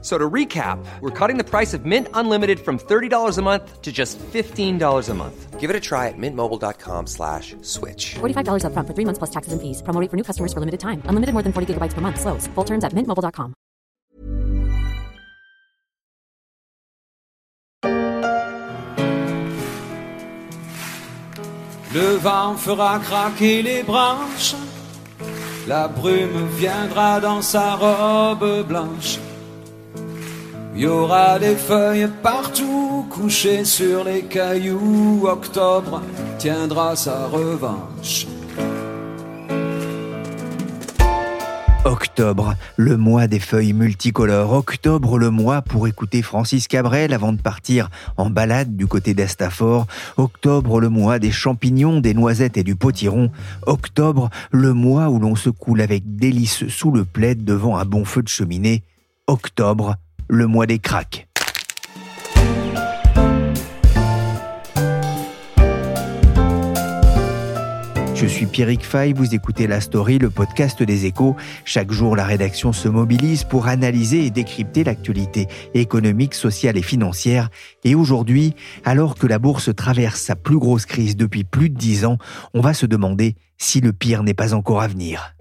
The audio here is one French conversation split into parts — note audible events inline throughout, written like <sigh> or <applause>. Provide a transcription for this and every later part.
So to recap, we're cutting the price of Mint Unlimited from $30 a month to just $15 a month. Give it a try at mintmobile.com slash switch. $45 upfront for three months plus taxes and fees. Promo rate for new customers for limited time. Unlimited more than 40 gigabytes per month. Slows. Full terms at mintmobile.com. Le vent fera craquer les branches. La brume viendra dans sa robe blanche. Il y aura des feuilles partout couchées sur les cailloux. Octobre tiendra sa revanche. Octobre, le mois des feuilles multicolores. Octobre, le mois pour écouter Francis Cabrel avant de partir en balade du côté d'Astafor. Octobre, le mois des champignons, des noisettes et du potiron. Octobre, le mois où l'on se coule avec délice sous le plaid devant un bon feu de cheminée. Octobre, le mois des cracks. Je suis Pierrick Fay, vous écoutez La Story, le podcast des échos. Chaque jour, la rédaction se mobilise pour analyser et décrypter l'actualité économique, sociale et financière. Et aujourd'hui, alors que la bourse traverse sa plus grosse crise depuis plus de dix ans, on va se demander si le pire n'est pas encore à venir.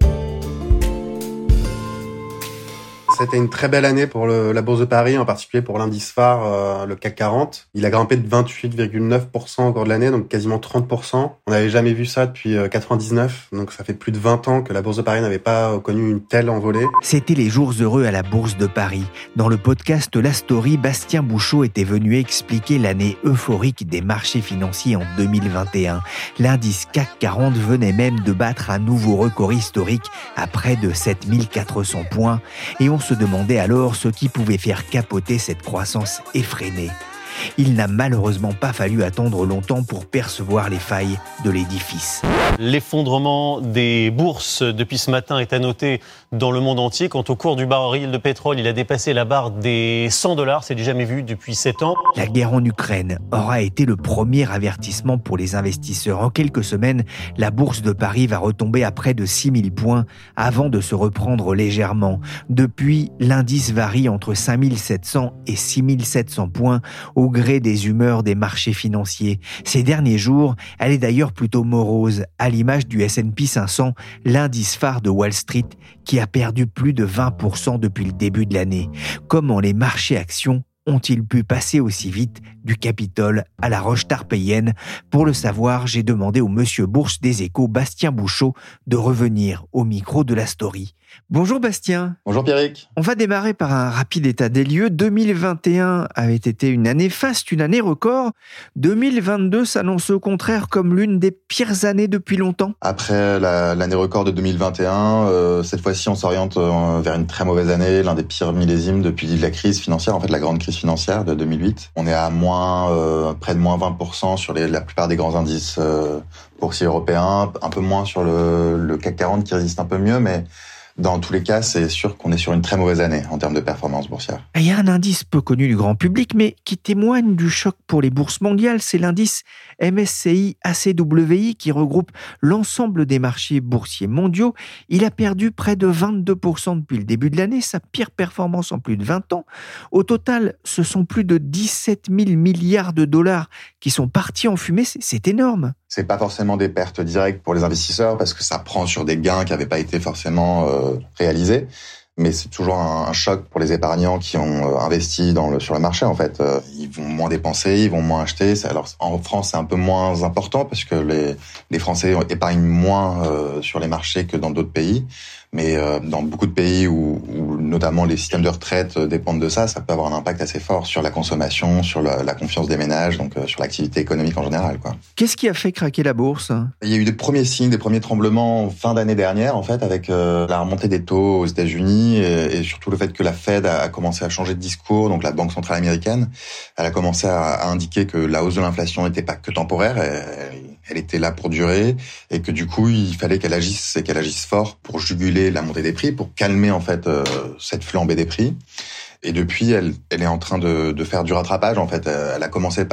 C'était une très belle année pour le, la Bourse de Paris, en particulier pour l'indice phare, euh, le CAC 40. Il a grimpé de 28,9% au cours de l'année, donc quasiment 30%. On n'avait jamais vu ça depuis 99, donc ça fait plus de 20 ans que la Bourse de Paris n'avait pas connu une telle envolée. C'était les jours heureux à la Bourse de Paris. Dans le podcast La Story, Bastien Bouchot était venu expliquer l'année euphorique des marchés financiers en 2021. L'indice CAC 40 venait même de battre un nouveau record historique à près de 7400 points et on se demandait alors ce qui pouvait faire capoter cette croissance effrénée. Il n'a malheureusement pas fallu attendre longtemps pour percevoir les failles de l'édifice. L'effondrement des bourses depuis ce matin est à noter dans le monde entier. Quant au cours du baril de pétrole, il a dépassé la barre des 100 dollars. C'est du jamais vu depuis 7 ans. La guerre en Ukraine aura été le premier avertissement pour les investisseurs. En quelques semaines, la bourse de Paris va retomber à près de 6000 points avant de se reprendre légèrement. Depuis, l'indice varie entre 5700 et 6700 points au gré des humeurs des marchés financiers. Ces derniers jours, elle est d'ailleurs plutôt morose, à l'image du S&P 500, l'indice phare de Wall Street, qui a perdu plus de 20% depuis le début de l'année. Comment les marchés actions ont-ils pu passer aussi vite du Capitole à la roche tarpéienne Pour le savoir, j'ai demandé au monsieur Bourse des Échos, Bastien Bouchot, de revenir au micro de la story. Bonjour Bastien. Bonjour Pierrick. On va démarrer par un rapide état des lieux. 2021 avait été une année faste, une année record. 2022 s'annonce au contraire comme l'une des pires années depuis longtemps. Après l'année record de 2021, euh, cette fois-ci on s'oriente euh, vers une très mauvaise année, l'un des pires millésimes depuis la crise financière, en fait la grande crise financière de 2008. On est à moins euh, près de moins 20% sur la plupart des grands indices euh, boursiers européens, un peu moins sur le, le CAC 40 qui résiste un peu mieux, mais dans tous les cas, c'est sûr qu'on est sur une très mauvaise année en termes de performance boursière. Il y a un indice peu connu du grand public, mais qui témoigne du choc pour les bourses mondiales. C'est l'indice MSCI ACWI qui regroupe l'ensemble des marchés boursiers mondiaux. Il a perdu près de 22% depuis le début de l'année, sa pire performance en plus de 20 ans. Au total, ce sont plus de 17 000 milliards de dollars qui sont partis en fumée. C'est énorme. C'est pas forcément des pertes directes pour les investisseurs parce que ça prend sur des gains qui n'avaient pas été forcément euh, réalisés. Mais c'est toujours un, choc pour les épargnants qui ont euh, investi dans le, sur le marché. En fait, euh, ils vont moins dépenser, ils vont moins acheter. Alors en France, c'est un peu moins important parce que les, les Français épargnent moins sur les marchés que dans d'autres pays. Mais dans beaucoup de pays où, où, notamment les systèmes de retraite dépendent de ça, ça peut avoir un impact assez fort sur la consommation, sur la, la confiance des ménages, donc sur l'activité économique en général. Qu'est-ce qui a fait craquer la bourse? Il y a eu des premiers signes, des premiers tremblements fin d'année dernière, en fait, avec euh, la remontée des taux aux États-Unis et, et, surtout le fait que la Fed a, commencé à changer de discours, donc la Banque centrale américaine, elle a commencé à, indiquer que la hausse de l'inflation n'était pas que temporaire, elle, était là pour durer et que du coup il fallait qu'elle agisse et qu'elle agisse fort pour juguler la montée des prix, pour calmer en fait euh, cette flambée des prix. Et depuis, elle, elle est en train de, de faire du rattrapage. En fait, elle a commencé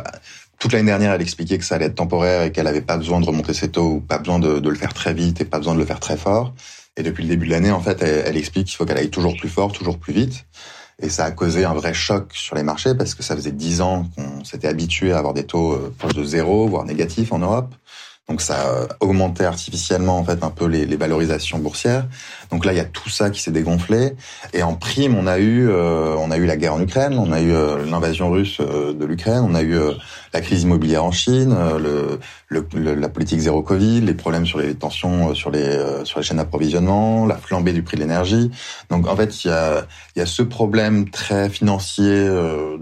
toute l'année dernière, elle expliquait que ça allait être temporaire et qu'elle avait pas besoin de remonter ses taux, pas besoin de, de, le faire très vite et pas besoin de le faire très fort. Et depuis le début de l'année, en fait, elle, explique qu'il faut qu'elle aille toujours plus fort, toujours plus vite. Et ça a causé un vrai choc sur les marchés parce que ça faisait dix ans qu'on s'était habitué à avoir des taux euh, proches de zéro, voire négatifs en Europe. Donc ça a augmenté artificiellement en fait un peu les, valorisations boursières. Donc là il y a tout ça qui s'est dégonflé. Et en prime on a eu euh, on a eu la guerre en Ukraine, on a eu euh, l'invasion russe euh, de l'Ukraine, on a eu euh, la crise immobilière en Chine, euh, le, le, la politique zéro Covid, les problèmes sur les tensions sur les sur les chaînes d'approvisionnement, la flambée du prix de l'énergie. Donc en fait il y a il y a ce problème très financier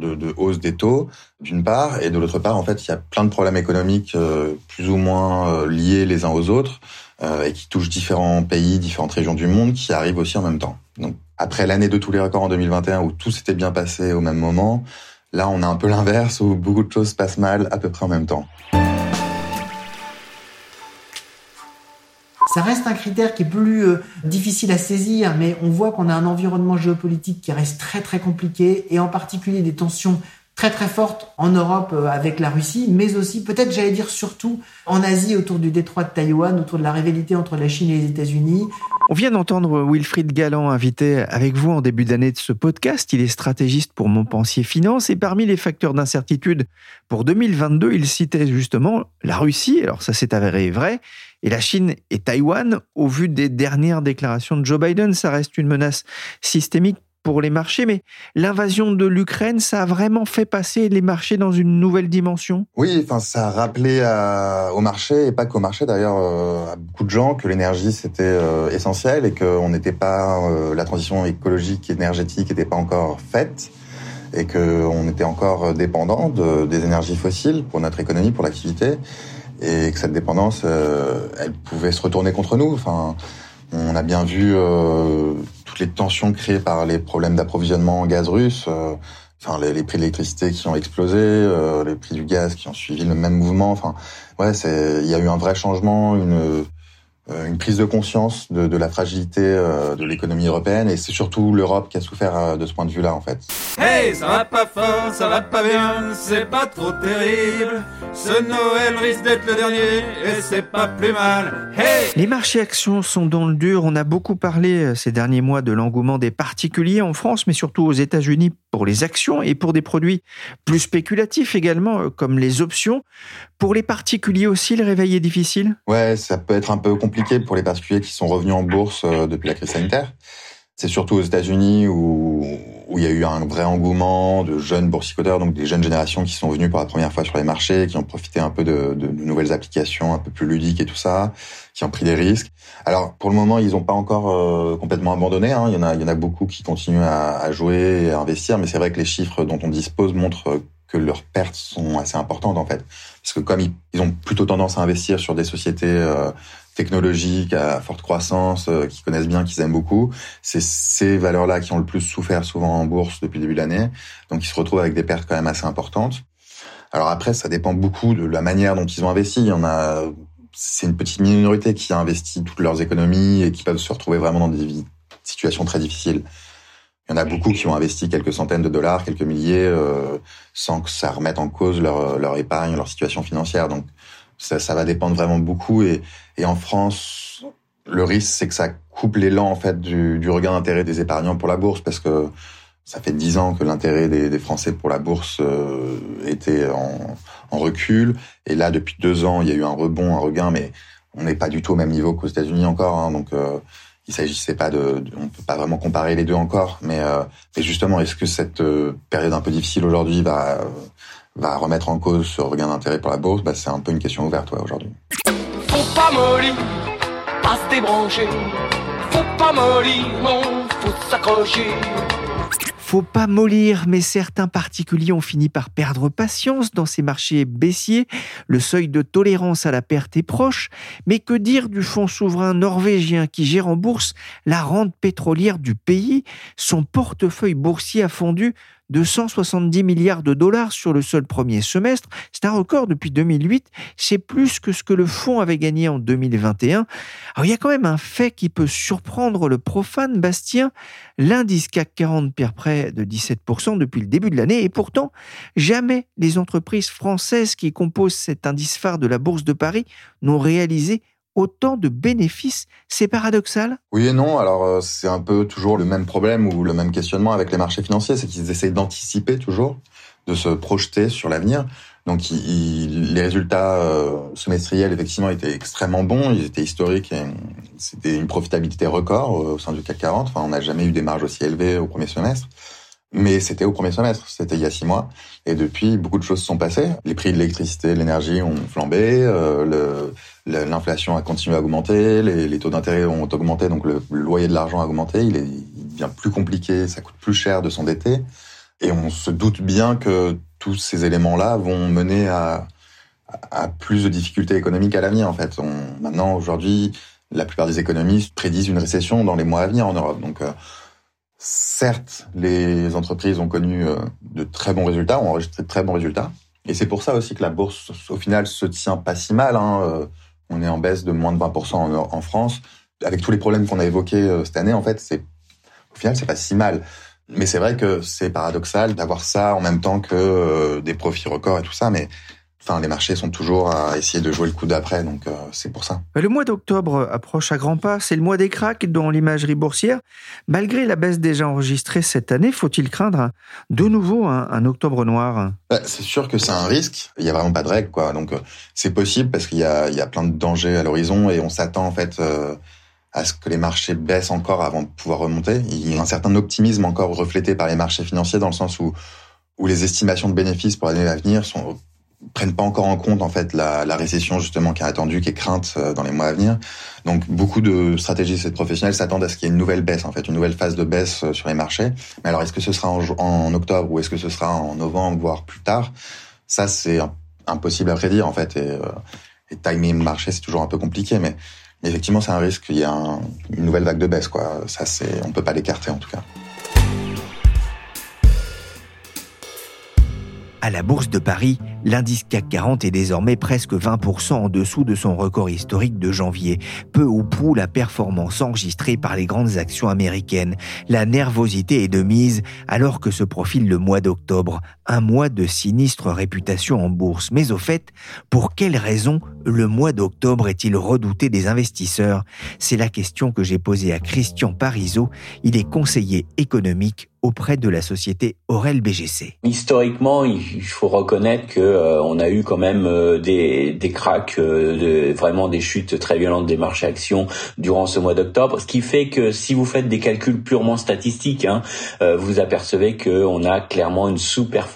de, de hausse des taux d'une part, et de l'autre part, en fait, il y a plein de problèmes économiques plus ou moins liés les uns aux autres euh, et qui touchent différents pays, différentes régions du monde, qui arrivent aussi en même temps. Donc, après l'année de tous les records en 2021 où tout s'était bien passé au même moment, là, on a un peu l'inverse où beaucoup de choses se passent mal à peu près en même temps. Ça reste un critère qui est plus euh, difficile à saisir, mais on voit qu'on a un environnement géopolitique qui reste très très compliqué, et en particulier des tensions très très forte en Europe euh, avec la Russie, mais aussi peut-être j'allais dire surtout en Asie autour du détroit de Taïwan, autour de la rivalité entre la Chine et les États-Unis. On vient d'entendre Wilfried Galland invité avec vous en début d'année de ce podcast. Il est stratégiste pour Montpensier Finance et parmi les facteurs d'incertitude pour 2022, il citait justement la Russie. Alors ça s'est avéré vrai. Et la Chine et Taïwan, au vu des dernières déclarations de Joe Biden, ça reste une menace systémique pour les marchés, mais l'invasion de l'Ukraine, ça a vraiment fait passer les marchés dans une nouvelle dimension? Oui, enfin, ça a rappelé à, au marché, et pas qu'au marché d'ailleurs, euh, à beaucoup de gens, que l'énergie c'était euh, essentiel et qu'on n'était pas, euh, la transition écologique et énergétique n'était pas encore faite et qu'on était encore dépendant de, des énergies fossiles pour notre économie, pour l'activité, et que cette dépendance, euh, elle pouvait se retourner contre nous. Enfin, on a bien vu euh, toutes les tensions créées par les problèmes d'approvisionnement en gaz russe, euh, enfin les, prix de l'électricité qui ont explosé, euh, les prix du gaz qui ont suivi le même mouvement. Enfin, ouais, c'est il y a eu un vrai changement, une une prise de conscience de, de la fragilité euh, de l'économie européenne et c'est surtout l'Europe qui a souffert euh, de ce point de vue-là en fait. Hey, ça va pas fort, ça va pas bien, c'est pas trop terrible. Ce Noël risque d'être le dernier et c'est pas plus mal. Hey Les marchés actions sont dans le dur. On a beaucoup parlé ces derniers mois de l'engouement des particuliers en France, mais surtout aux États-Unis pour les actions et pour des produits plus spéculatifs également, comme les options. Pour les particuliers aussi, le réveil est difficile? Ouais, ça peut être un peu compliqué pour les particuliers qui sont revenus en bourse depuis la crise sanitaire. C'est surtout aux États-Unis où, où il y a eu un vrai engouement de jeunes boursicoteurs, donc des jeunes générations qui sont venues pour la première fois sur les marchés, qui ont profité un peu de, de, de nouvelles applications un peu plus ludiques et tout ça, qui ont pris des risques. Alors pour le moment, ils n'ont pas encore euh, complètement abandonné. Hein. Il y en a, il y en a beaucoup qui continuent à, à jouer et à investir, mais c'est vrai que les chiffres dont on dispose montrent que leurs pertes sont assez importantes en fait, parce que comme ils, ont plutôt tendance à investir sur des sociétés euh, technologiques à forte croissance, euh, qui connaissent bien, qu'ils aiment beaucoup, c'est ces valeurs-là qui ont le plus souffert souvent en bourse depuis le début de l'année, donc ils se retrouvent avec des pertes quand même assez importantes. Alors après, ça dépend beaucoup de la manière dont ils ont investi. Il y en a, c'est une petite minorité qui a investi toutes leurs économies et qui peuvent se retrouver vraiment dans des situations très difficiles. Il y en a beaucoup qui ont investi quelques centaines de dollars, quelques milliers, euh, sans que ça remette en cause leur, leur épargne, leur situation financière. Donc, ça, ça va dépendre vraiment beaucoup. Et, et en France, le risque, c'est que ça coupe l'élan en fait du, du regain d'intérêt des épargnants pour la bourse, parce que ça fait dix ans que l'intérêt des, des, Français pour la bourse euh, était en, en, recul. Et là, depuis deux ans, il y a eu un rebond, un regain, mais on n'est pas du tout au même niveau qu'aux États-Unis encore. Hein, donc, euh, il s'agissait pas de, on peut pas vraiment comparer les deux encore, mais, euh, mais justement, est-ce que cette euh, période un peu difficile aujourd'hui va va remettre en cause ce regain d'intérêt pour la bourse? Bah, C'est un peu une question ouverte ouais, aujourd'hui. Faut pas mollir, pas se débrancher. Faut pas mollir, non, faut s'accrocher. Faut pas mollir, mais certains particuliers ont fini par perdre patience dans ces marchés baissiers. Le seuil de tolérance à la perte est proche. Mais que dire du fonds souverain norvégien qui gère en bourse la rente pétrolière du pays? Son portefeuille boursier a fondu de 170 milliards de dollars sur le seul premier semestre. C'est un record depuis 2008. C'est plus que ce que le fonds avait gagné en 2021. Alors il y a quand même un fait qui peut surprendre le profane Bastien. L'indice CAC 40 perd près de 17% depuis le début de l'année et pourtant, jamais les entreprises françaises qui composent cet indice phare de la Bourse de Paris n'ont réalisé autant de bénéfices. C'est paradoxal? Oui et non. Alors euh, c'est un peu toujours le même problème ou le même questionnement avec les marchés financiers, c'est qu'ils essayent d'anticiper toujours, de se projeter sur l'avenir. Donc les résultats euh, semestriels effectivement étaient extrêmement bons, ils étaient historiques et c'était une profitabilité record au sein du CAC 40. Enfin, on n'a jamais eu des marges aussi élevées au premier semestre. Mais c'était au premier semestre, c'était il y a six mois. Et depuis, beaucoup de choses sont passées. Les prix de l'électricité, de l'énergie ont flambé, euh, l'inflation a continué à augmenter, les, taux d'intérêt ont augmenté, donc le, loyer de l'argent a augmenté. Il, est, il devient plus compliqué, ça coûte plus cher de s'endetter. Et on se doute bien que tous ces éléments-là vont mener à, à, plus de difficultés économiques à l'avenir. En fait, on, maintenant, aujourd'hui, la plupart des économistes prédisent une récession dans les mois à venir en Europe. Donc, euh, Certes, les entreprises ont connu euh, de très bons résultats, ont enregistré de très bons résultats. Et c'est pour ça aussi que la bourse, au final, se tient pas si mal. Hein. Euh, on est en baisse de moins de 20% en, France. Avec tous les problèmes qu'on a évoqués euh, cette année, en fait, c'est au final, c'est pas si mal. Mais c'est vrai que c'est paradoxal d'avoir ça en même temps que des profits records et tout ça. Mais Enfin, les marchés sont toujours à essayer de jouer le coup d'après, donc euh, c'est pour ça. Le mois d'octobre approche à grands pas. C'est le mois des cracks dans l'imagerie boursière. Malgré la baisse déjà enregistrée cette année, faut-il craindre de nouveau un, octobre noir? Bah, C'est sûr que c'est un risque. Il n'y a vraiment pas de règle, quoi. Donc euh, c'est possible parce qu'il y y a plein de dangers à l'horizon et on s'attend en fait. Euh, à ce que les marchés baissent encore avant de pouvoir remonter. Il y a un certain optimisme encore reflété par les marchés financiers dans le sens où, où les estimations de bénéfices pour l'année à venir sont prennent pas encore en compte en fait la, la, récession justement qui est attendue, qui est crainte euh, dans les mois à venir. Donc beaucoup de stratégistes et de professionnels s'attendent à ce qu'il y ait une nouvelle baisse en fait, une nouvelle phase de baisse euh, sur les marchés. Mais alors est-ce que ce sera en, octobre ou est-ce que ce sera en novembre voire plus tard? Ça c'est impossible à prédire en fait et, euh, et timing marché c'est toujours un peu compliqué mais effectivement c'est un risque qu'il y ait une nouvelle vague de baisse quoi. Ça c'est on peut pas l'écarter en tout cas. À la Bourse de Paris, l'indice CAC 40 est désormais presque 20% en dessous de son record historique de janvier. Peu ou prou la performance enregistrée par les grandes actions américaines. La nervosité est de mise alors que se profile le mois d'octobre, un mois de sinistre réputation en bourse. Mais au fait, pour quelles raisons le mois d'octobre est-il redouté des investisseurs? C'est la question que j'ai posée à Christian Parizeau. Il est conseiller économique auprès de la société Aurel BGC. Historiquement, il faut reconnaître que euh, a eu quand même euh, des des cracks, euh, vraiment des chutes très violentes des marchés actions durant ce mois d'octobre, ce qui fait que si vous faites des calculs purement statistiques, hein, vous apercevez que on a clairement une sous-performance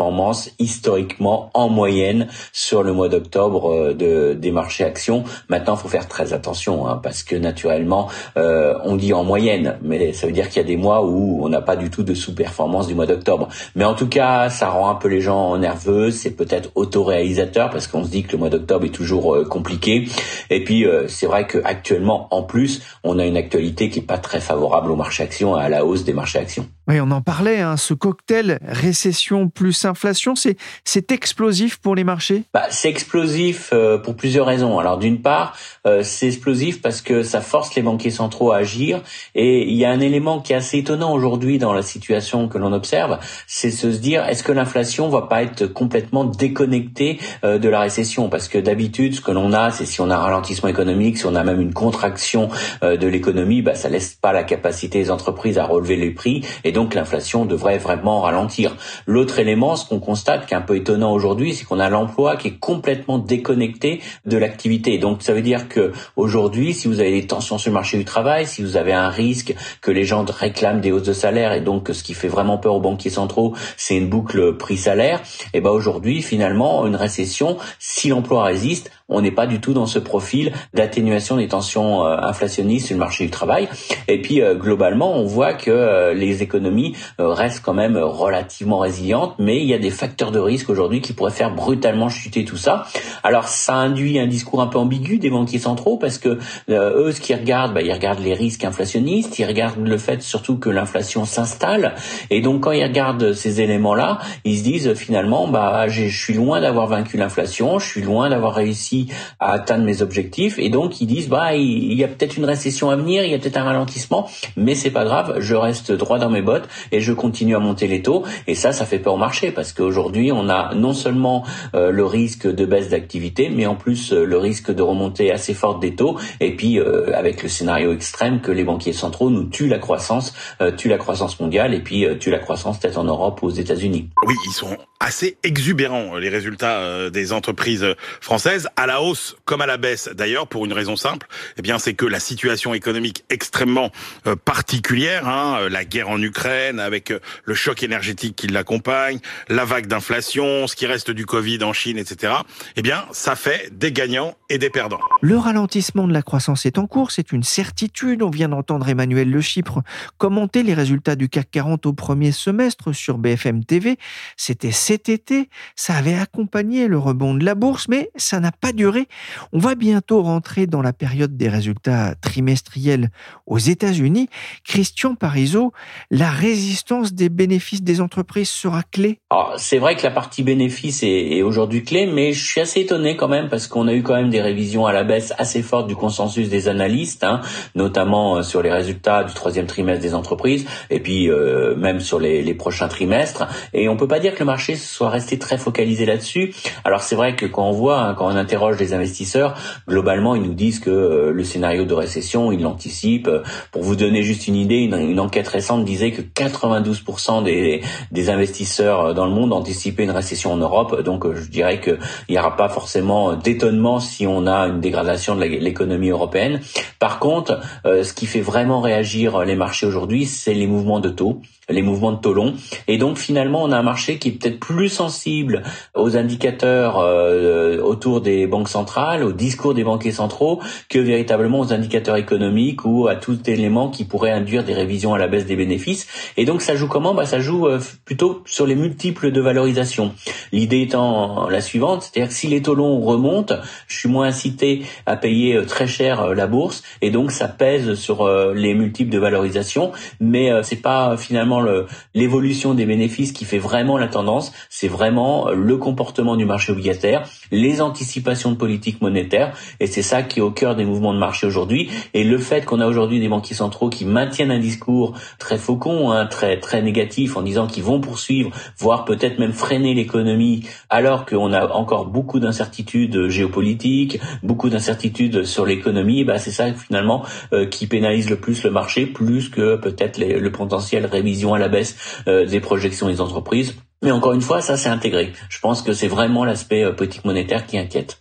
historiquement en moyenne sur le mois d'octobre de des marchés actions. Maintenant, il faut faire très attention hein, parce que naturellement, on dit en moyenne, mais ça veut dire qu'il y a des mois où on n'a pas du tout de sous performance du mois d'octobre. Mais en tout cas, ça rend un peu les gens nerveux. C'est peut-être autoréalisateur parce qu'on se dit que le mois d'octobre est toujours euh, compliqué. Et puis, euh, c'est vrai qu'actuellement, en plus, on a une actualité qui est pas très favorable au marché action et à la hausse des marchés actions. Oui, on en parlait, hein, ce cocktail récession plus inflation, c'est explosif pour les marchés? Bah, C'est explosif euh, pour plusieurs raisons. Alors d'une part, euh, c'est explosif parce que ça force les banquiers centraux à agir et il y a un élément qui est assez étonnant aujourd'hui dans la situation que l'on observe, c'est se dire est-ce que l'inflation va pas être complètement déconnectée euh, de la récession? Parce que d'habitude, ce que l'on a, c'est si on a un ralentissement économique, si on a même une contraction de l'économie, bah, ça laisse pas la capacité des entreprises à relever les prix et donc l'inflation devrait vraiment ralentir. L'autre élément, ce qu'on constate qui est un peu étonnant aujourd'hui, c'est qu'on a l'emploi qui est complètement déconnecté de l'activité. Donc ça veut dire que aujourd'hui, si vous avez des tensions sur le marché du travail, si vous avez un risque que les gens réclament des hausses de salaire et donc ce qui fait vraiment peur aux banquiers centraux, c'est une boucle prix-salaire, et ben aujourd'hui finalement finalement, une récession, si l'emploi résiste, on n'est pas du tout dans ce profil d'atténuation des tensions euh, inflationnistes sur le marché du travail. Et puis euh, globalement, on voit que euh, les économies restent quand même relativement résilientes, mais il y a des facteurs de risque aujourd'hui qui pourraient faire brutalement chuter tout ça. Alors ça induit un discours un peu ambigu des banquiers centraux parce que eux, ce qu'ils regardent, bah, ils regardent les risques inflationnistes, ils regardent le fait surtout que l'inflation s'installe, et donc quand ils regardent ces éléments-là, ils se disent finalement, bah je suis loin d'avoir vaincu l'inflation, je suis loin d'avoir réussi à atteindre mes objectifs. Et donc ils disent bah il y a peut-être une récession à venir, il y a peut-être un ralentissement, mais c'est pas grave, je reste droit dans mes bottes et je continue à monter les taux. Et ça, ça fait peur au marché parce qu'aujourd'hui on a non seulement euh, le risque de baisse d'activité, mais en plus euh, le risque de remontée assez forte des taux. Et puis euh, avec le scénario extrême que les banquiers centraux nous tuent la croissance, tuent la croissance mondiale et puis tuent la croissance peut-être en Europe ou aux États-Unis. Oui, ils sont assez exubérants les résultats des entreprises françaises à la hausse comme à la baisse d'ailleurs pour une raison simple, eh bien c'est que la situation économique extrêmement particulière, hein, la guerre en Ukraine avec le choc énergétique qui l'accompagne, la vague d'inflation, ce qui reste du Covid en Chine, etc. Eh bien ça fait des gagnants et des perdants. Le ralentissement de la croissance est en cours, c'est une certitude. On vient d'entendre Emmanuel Le Chypre commenter les résultats du CAC 40 au premier semestre sur BFM TV. C'était cet été, ça avait accompagné le rebond de la bourse, mais ça n'a pas durée. On va bientôt rentrer dans la période des résultats trimestriels aux États-Unis. Christian Parizeau, la résistance des bénéfices des entreprises sera clé C'est vrai que la partie bénéfice est, aujourd'hui clé, mais je suis assez étonné quand même parce qu'on a eu quand même des révisions à la baisse assez fortes du consensus des analystes, hein, notamment euh, sur les résultats du troisième trimestre des entreprises et puis euh, même sur les, les, prochains trimestres. Et on peut pas dire que le marché soit resté très focalisé là-dessus. Alors c'est vrai que quand on voit, hein, quand on interroge les investisseurs, globalement, ils nous disent que euh, le scénario de récession, ils l'anticipent. Pour vous donner juste une idée, une, enquête récente disait que 92% des, des investisseurs dans le monde anticipaient une récession en Europe. Donc, euh, je dirais qu'il n'y aura pas forcément d'étonnement si on a une dégradation de l'économie européenne. Par contre, euh, ce qui fait vraiment réagir les marchés aujourd'hui, c'est les mouvements de taux les mouvements de taux. Et donc finalement, on a un marché qui est peut-être plus sensible aux indicateurs euh, autour des banques centrales, au discours des banquiers centraux, que véritablement aux indicateurs économiques ou à tout élément qui pourrait induire des révisions à la baisse des bénéfices. Et donc ça joue comment? Bah, Ça joue euh, plutôt sur les multiples de valorisation. L'idée étant la suivante, c'est-à-dire que si les taux remontent, je suis moins incité à payer euh, très cher la bourse, et donc ça pèse sur les multiples de valorisation, mais c'est pas finalement l'évolution des bénéfices qui fait vraiment la tendance, c'est vraiment euh, le comportement du marché obligataire, les anticipations de politique monétaire, et c'est ça qui est au cœur des mouvements de marché aujourd'hui. Et le fait qu'on a aujourd'hui des banquiers centraux qui maintiennent un discours très faucon, hein, très très négatif, en disant qu'ils vont poursuivre, voire peut-être même freiner l'économie, alors qu'on a encore beaucoup d'incertitudes géopolitiques, beaucoup d'incertitudes sur l'économie, bah c'est ça finalement euh, qui pénalise le plus le marché, plus que peut-être le potentiel révision à la baisse euh, des projections des entreprises. Mais encore une fois, ça c'est intégré. Je pense que c'est vraiment l'aspect euh, politique monétaire qui inquiète.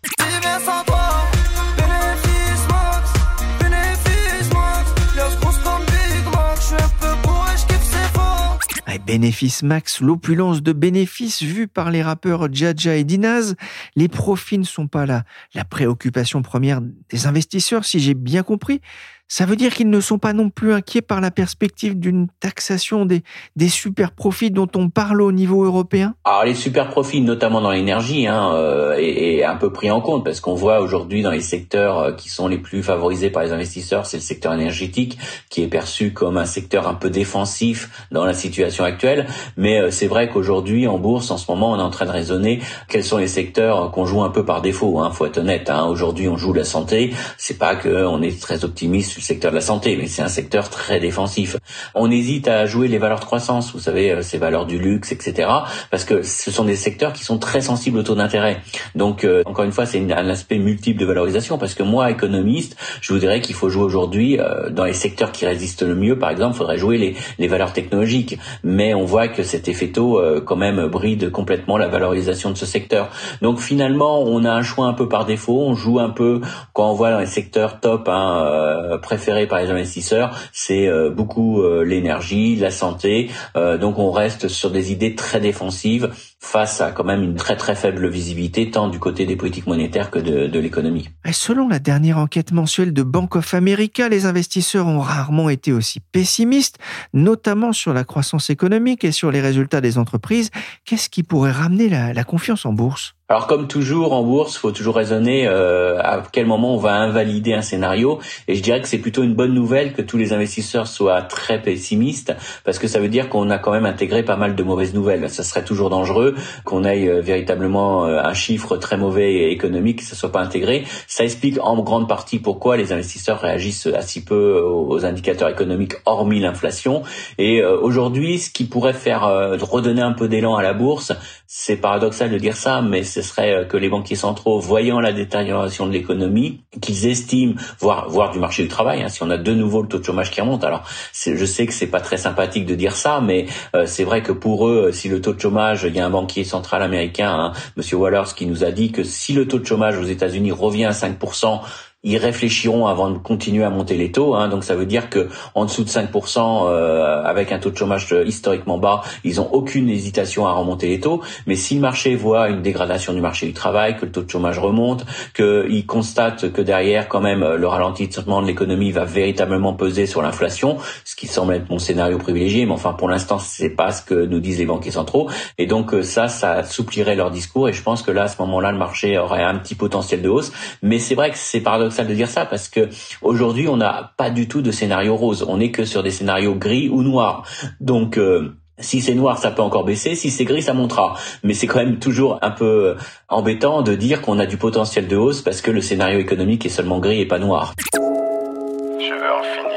Bénéfice max, l'opulence de bénéfices vue par les rappeurs Jaja et Dinaz, les profits ne sont pas là. La préoccupation première des investisseurs, si j'ai bien compris, ça veut dire qu'ils ne sont pas non plus inquiets par la perspective d'une taxation des, des super profits dont on parle au niveau européen? Alors les super profits, notamment dans l'énergie, hein, euh, est, un peu pris en compte parce qu'on voit aujourd'hui dans les secteurs euh, qui sont les plus favorisés par les investisseurs, c'est le secteur énergétique qui est perçu comme un secteur un peu défensif dans la situation actuelle. Mais euh, c'est vrai qu'aujourd'hui en bourse, en ce moment, on est en train de raisonner quels sont les secteurs qu'on joue un peu par défaut. Hein, faut être honnête. Hein. Aujourd'hui, on joue la santé. C'est pas que on est très optimiste le secteur de la santé, mais c'est un secteur très défensif. On hésite à jouer les valeurs de croissance, vous savez, euh, ces valeurs du luxe, etc., parce que ce sont des secteurs qui sont très sensibles au taux d'intérêt. Donc, euh, encore une fois, c'est un aspect multiple de valorisation, parce que moi, économiste, je vous dirais qu'il faut jouer aujourd'hui euh, dans les secteurs qui résistent le mieux. Par exemple, il faudrait jouer les, les valeurs technologiques, mais on voit que cet effet taux, quand même, bride complètement la valorisation de ce secteur. Donc, finalement, on a un choix un peu par défaut. On joue un peu quand on voit dans les secteurs top, hein, préféré par les investisseurs, c'est euh, beaucoup euh, l'énergie, la santé. Euh, donc on reste sur des idées très défensives face à quand même une très très faible visibilité tant du côté des politiques monétaires que de, de l'économie. Selon la dernière enquête mensuelle de Bank of America, les investisseurs ont rarement été aussi pessimistes, notamment sur la croissance économique et sur les résultats des entreprises. Qu'est-ce qui pourrait ramener la, la confiance en bourse? Alors comme toujours en bourse, faut toujours raisonner euh, à quel moment on va invalider un scénario. Et je dirais que c'est plutôt une bonne nouvelle que tous les investisseurs soient très pessimistes, parce que ça veut dire qu'on a quand même intégré pas mal de mauvaises nouvelles. Ça serait toujours dangereux qu'on ait euh, véritablement euh, un chiffre très mauvais et économique, que ça soit pas intégré. Ça explique en grande partie pourquoi les investisseurs réagissent assez peu aux indicateurs économiques, hormis l'inflation. Et aujourd'hui, ce qui pourrait faire redonner un peu d'élan à la bourse, c'est paradoxal de dire ça, mais ce serait euh, que les banquiers centraux, voyant la détérioration de l'économie, qu'ils estiment, voire, voire du marché du travail, hein, si on a de nouveau le taux de chômage qui remonte. Alors, je sais que c'est pas très sympathique de dire ça, mais euh, c'est vrai que pour eux, si le taux de chômage, il y a un banquier central américain, hein, Monsieur Wallers, qui nous a dit que si le taux de chômage aux États-Unis revient à 5%, ils réfléchiront avant de continuer à monter les taux. Hein, donc ça veut dire que en dessous de 5%, euh, avec un taux de chômage historiquement bas, ils ont aucune hésitation à remonter les taux. Mais si le marché voit une dégradation du marché du travail, que le taux de chômage remonte, qu'ils constatent que derrière quand même le ralentissement de l'économie va véritablement peser sur l'inflation, ce qui semble être mon scénario privilégié, mais enfin pour l'instant c'est pas ce que nous disent les banquiers centraux. Et donc euh, ça, ça assouplirait leur discours. Et je pense que là, à ce moment-là, le marché aurait un petit potentiel de hausse. Mais c'est vrai que c'est paradoxal de dire ça parce que aujourd'hui on n'a pas du tout de scénario rose. On n'est que sur des scénarios gris ou noirs. Donc euh, si c'est noir, ça peut encore baisser. Si c'est gris, ça montera. Mais c'est quand même toujours un peu euh, embêtant de dire qu'on a du potentiel de hausse parce que le scénario économique est seulement gris et pas noir. Je veux en finir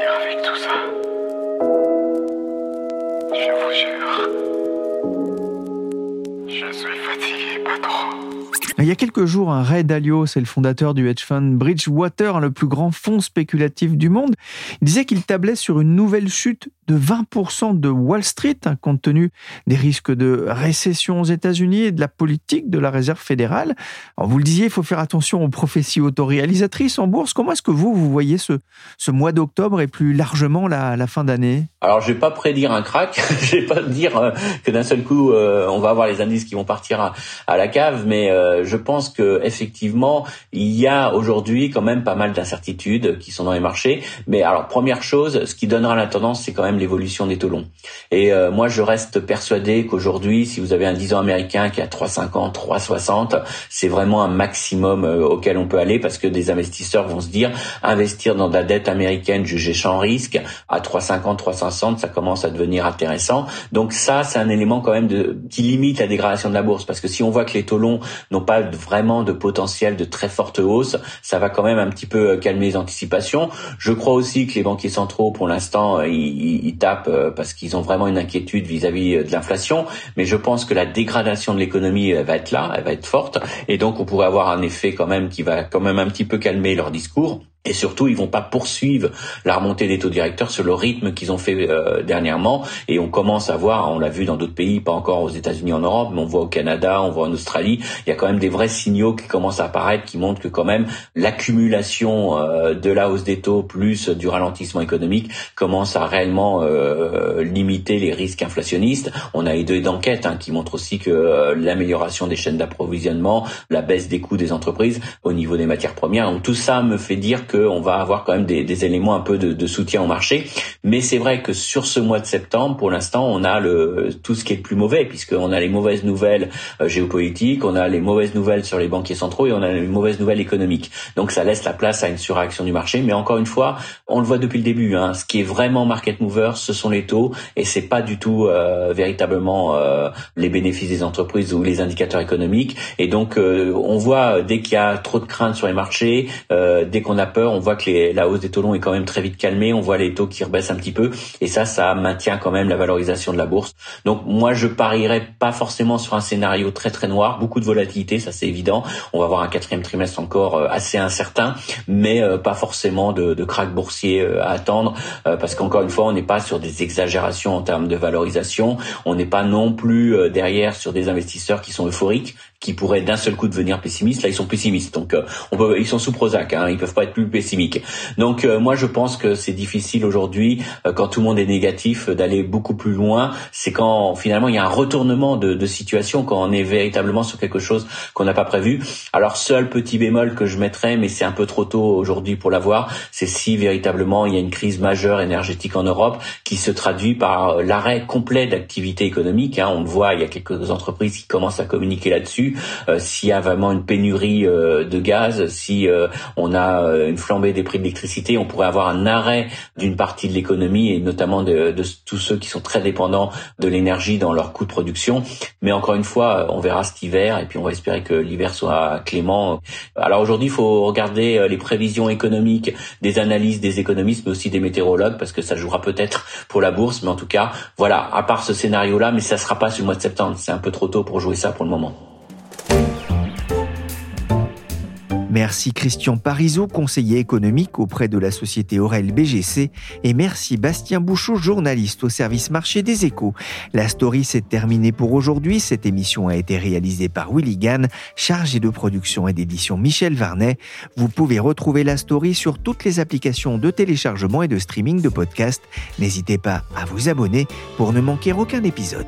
y a quelques jours, un Ray Dalio, c'est le fondateur du hedge fund Bridgewater, le plus grand fonds spéculatif du monde, il disait qu'il tablait sur une nouvelle chute de 20% de Wall Street, hein, compte tenu des risques de récession aux États-Unis et de la politique de la Réserve fédérale. Vous le disiez, il faut faire attention aux prophéties autoréalisatrices en bourse. Comment est-ce que vous, vous voyez ce, mois d'octobre et plus largement la, fin d'année? Alors je vais pas prédire un crack, <laughs> je vais pas dire euh, que d'un seul coup euh, on va avoir les indices qui vont partir à, la cave, mais euh, pense que effectivement, il y a aujourd'hui quand même pas mal d'incertitudes qui sont dans les marchés. Mais alors, première chose, ce qui donnera la tendance, c'est quand même l'évolution des taux longs. Et euh, moi, je reste persuadé qu'aujourd'hui, si vous avez un 10 ans américain qui a 3,50, 3,60, c'est vraiment un maximum euh, auquel on peut aller parce que des investisseurs vont se dire, investir dans de la dette américaine jugée sans risque à 3,50, 3,60, ça commence à devenir intéressant. Donc ça, c'est un élément quand même qui limite la dégradation de la bourse parce que si on voit que les taux longs n'ont pas vraiment de potentiel de très forte hausse, ça va quand même un petit peu euh, calmer les anticipations. Je crois aussi que les banquiers centraux, pour l'instant, euh, ils, tapent euh, parce qu'ils ont vraiment une inquiétude vis-à-vis de l'inflation, mais je pense que la dégradation de l'économie va être là, elle va être forte, et donc on pourrait avoir un effet quand même qui va quand même un petit peu calmer leur discours. Et surtout, ils vont pas poursuivre la remontée des taux directeurs sur le rythme qu'ils ont fait euh, dernièrement. Et on commence à voir, on l'a vu dans d'autres pays, pas encore aux États-Unis, en Europe, mais on voit au Canada, on voit en Australie, il y a quand même des vrais signaux qui commencent à apparaître, qui montrent que quand même l'accumulation euh, de la hausse des taux plus du ralentissement économique commence à réellement euh, limiter les risques inflationnistes. On a eu deux enquêtes hein, qui montrent aussi que euh, l'amélioration des chaînes d'approvisionnement, la baisse des coûts des entreprises au niveau des matières premières, donc tout ça me fait dire qu'on va avoir quand même des, des éléments un peu de, de, soutien au marché. Mais c'est vrai que sur ce mois de septembre, pour l'instant, on a le, tout ce qui est le plus mauvais, puisqu'on a les mauvaises nouvelles euh, géopolitiques, on a les mauvaises nouvelles sur les banquiers centraux et on a les mauvaises nouvelles économiques. Donc ça laisse la place à une surréaction du marché. Mais encore une fois, on le voit depuis le début. Hein, ce qui est vraiment market mover, ce sont les taux et c'est pas du tout euh, véritablement euh, les bénéfices des entreprises ou les indicateurs économiques. Et donc euh, on voit dès qu'il y a trop de craintes sur les marchés, dès qu'on a peur on voit que les, la hausse des taux longs est quand même très vite calmée, on voit les taux qui rebaissent un petit peu, et ça, ça maintient quand même la valorisation de la bourse. Donc moi, je parierais pas forcément sur un scénario très très noir, beaucoup de volatilité, ça c'est évident. On va avoir un quatrième trimestre encore euh, assez incertain, mais euh, pas forcément de, de crack boursier euh, à attendre, parce qu'encore une fois, on n'est pas sur des exagérations en termes de valorisation, on n'est pas non plus derrière sur des investisseurs qui sont euphoriques, qui pourraient d'un seul coup devenir pessimistes. Là, ils sont pessimistes. Donc, euh, on peut, ils sont sous Prozac. Hein, ils peuvent pas être plus pessimiques. Donc, euh, moi, je pense que c'est difficile aujourd'hui, euh, quand tout le monde est négatif, d'aller beaucoup plus loin. C'est quand finalement il y a un retournement de, de situation, quand on est véritablement sur quelque chose qu'on n'a pas prévu. Alors, seul petit bémol que je mettrais, mais c'est un peu trop tôt aujourd'hui pour l'avoir, c'est si véritablement il y a une crise majeure énergétique en Europe qui se traduit par l'arrêt complet d'activité économique. Hein. On le voit, il y a quelques entreprises qui commencent à communiquer là-dessus. Euh, S'il y a vraiment une pénurie euh, de gaz, si euh, on a euh, une flambée des prix de l'électricité, on pourrait avoir un arrêt d'une partie de l'économie et notamment de, de, tous ceux qui sont très dépendants de l'énergie dans leur coût de production. Mais encore une fois, on verra cet hiver et puis on va espérer que l'hiver soit clément. Alors aujourd'hui, il faut regarder les prévisions économiques, des analyses des économistes, mais aussi des météorologues, parce que ça jouera peut-être pour la bourse. Mais en tout cas, voilà, à part ce scénario-là, mais ça sera pas le mois de septembre. C'est un peu trop tôt pour jouer ça pour le moment. Merci Christian Parizeau, conseiller économique auprès de la société Aurel BGC, et merci Bastien Bouchot, journaliste au service marché des échos. La story s'est terminée pour aujourd'hui. Cette émission a été réalisée par Willy Gann, chargé de production et d'édition Michel Varnet. Vous pouvez retrouver la story sur toutes les applications de téléchargement et de streaming de podcasts. N'hésitez pas à vous abonner pour ne manquer aucun épisode.